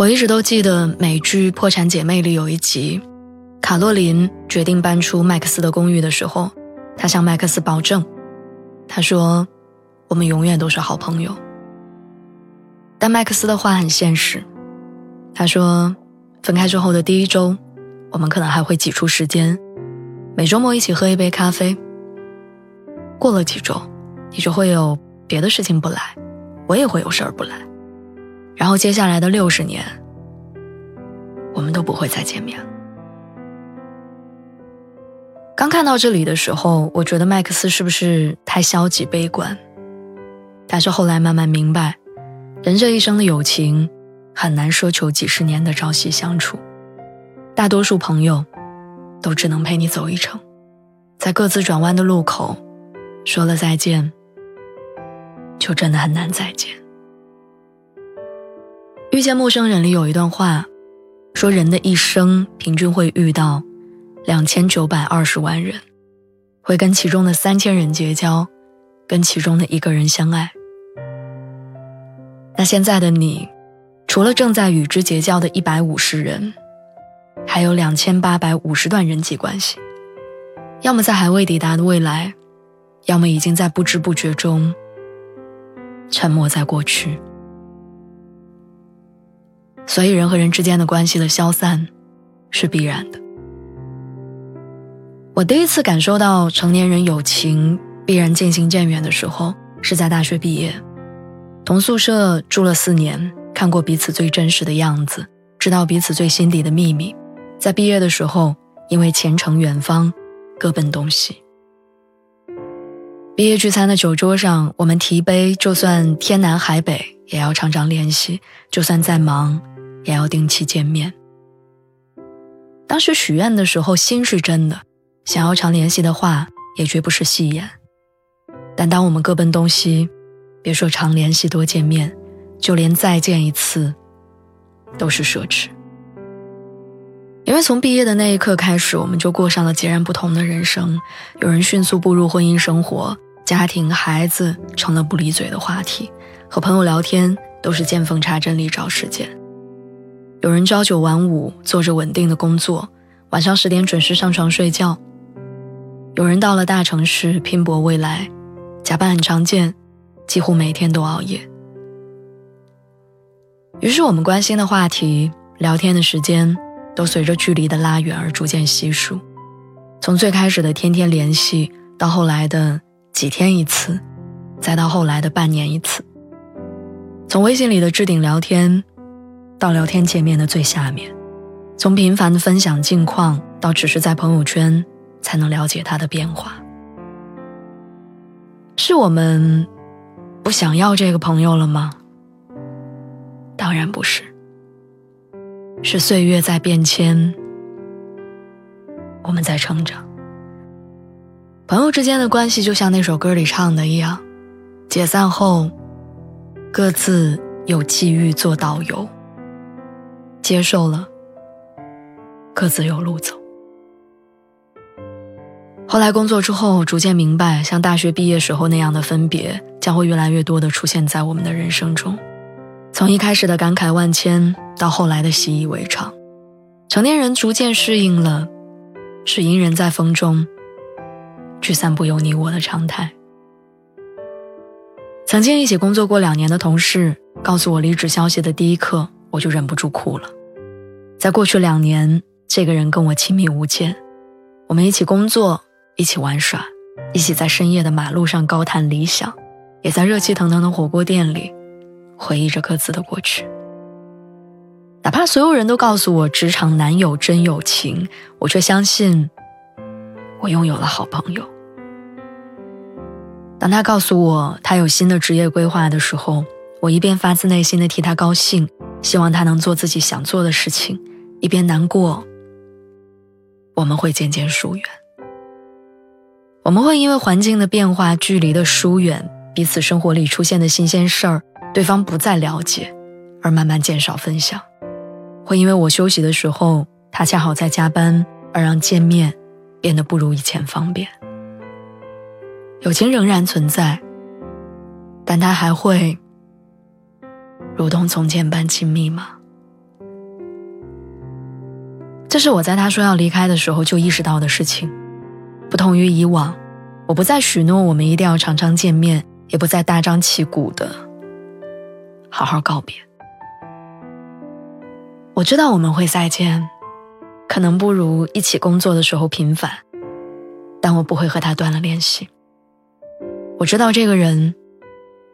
我一直都记得美剧《破产姐妹》里有一集，卡洛琳决定搬出麦克斯的公寓的时候，她向麦克斯保证，她说：“我们永远都是好朋友。”但麦克斯的话很现实，他说：“分开之后的第一周，我们可能还会挤出时间，每周末一起喝一杯咖啡。过了几周，你就会有别的事情不来，我也会有事儿不来。”然后接下来的六十年，我们都不会再见面。刚看到这里的时候，我觉得麦克斯是不是太消极悲观？但是后来慢慢明白，人这一生的友情很难奢求几十年的朝夕相处，大多数朋友都只能陪你走一程，在各自转弯的路口说了再见，就真的很难再见。遇见陌生人里有一段话，说人的一生平均会遇到两千九百二十万人，会跟其中的三千人结交，跟其中的一个人相爱。那现在的你，除了正在与之结交的一百五十人，还有两千八百五十段人际关系，要么在还未抵达的未来，要么已经在不知不觉中沉没在过去。所以，人和人之间的关系的消散，是必然的。我第一次感受到成年人友情必然渐行渐远的时候，是在大学毕业，同宿舍住了四年，看过彼此最真实的样子，知道彼此最心底的秘密。在毕业的时候，因为前程远方，各奔东西。毕业聚餐的酒桌上，我们提杯，就算天南海北，也要常常联系；就算再忙。也要定期见面。当时许愿的时候，心是真的，想要常联系的话，也绝不是戏言。但当我们各奔东西，别说常联系、多见面，就连再见一次，都是奢侈。因为从毕业的那一刻开始，我们就过上了截然不同的人生。有人迅速步入婚姻生活，家庭、孩子成了不离嘴的话题，和朋友聊天都是见缝插针里找时间。有人朝九晚五，做着稳定的工作，晚上十点准时上床睡觉；有人到了大城市拼搏未来，加班很常见，几乎每天都熬夜。于是，我们关心的话题、聊天的时间，都随着距离的拉远而逐渐稀疏。从最开始的天天联系，到后来的几天一次，再到后来的半年一次。从微信里的置顶聊天。到聊天界面的最下面，从频繁的分享近况到只是在朋友圈才能了解他的变化，是我们不想要这个朋友了吗？当然不是，是岁月在变迁，我们在成长。朋友之间的关系就像那首歌里唱的一样，解散后各自有际遇做导游。接受了，各自有路走。后来工作之后，逐渐明白，像大学毕业时候那样的分别，将会越来越多的出现在我们的人生中。从一开始的感慨万千，到后来的习以为常，成年人逐渐适应了，是隐忍在风中，聚散不由你我的常态。曾经一起工作过两年的同事，告诉我离职消息的第一刻。我就忍不住哭了。在过去两年，这个人跟我亲密无间，我们一起工作，一起玩耍，一起在深夜的马路上高谈理想，也在热气腾腾的火锅店里回忆着各自的过去。哪怕所有人都告诉我职场难有真友情，我却相信我拥有了好朋友。当他告诉我他有新的职业规划的时候，我一边发自内心的替他高兴。希望他能做自己想做的事情，一边难过，我们会渐渐疏远。我们会因为环境的变化、距离的疏远、彼此生活里出现的新鲜事儿，对方不再了解，而慢慢减少分享。会因为我休息的时候，他恰好在加班，而让见面变得不如以前方便。友情仍然存在，但他还会如同从前般亲密吗？这是我在他说要离开的时候就意识到的事情。不同于以往，我不再许诺我们一定要常常见面，也不再大张旗鼓的好好告别。我知道我们会再见，可能不如一起工作的时候频繁，但我不会和他断了联系。我知道这个人，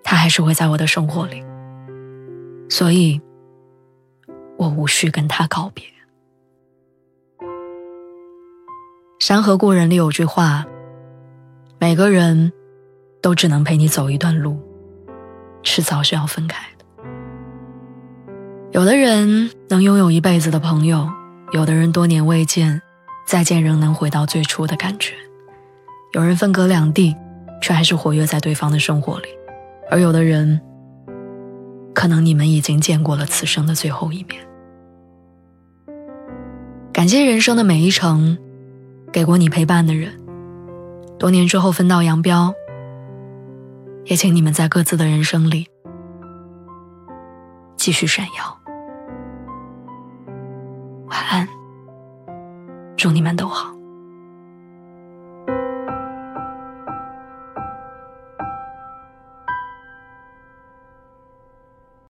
他还是会在我的生活里，所以，我无需跟他告别。山河故人里有句话：每个人都只能陪你走一段路，迟早是要分开的。有的人能拥有一辈子的朋友，有的人多年未见，再见仍能回到最初的感觉。有人分隔两地，却还是活跃在对方的生活里，而有的人，可能你们已经见过了此生的最后一面。感谢人生的每一程，给过你陪伴的人，多年之后分道扬镳，也请你们在各自的人生里继续闪耀。晚安，祝你们都好。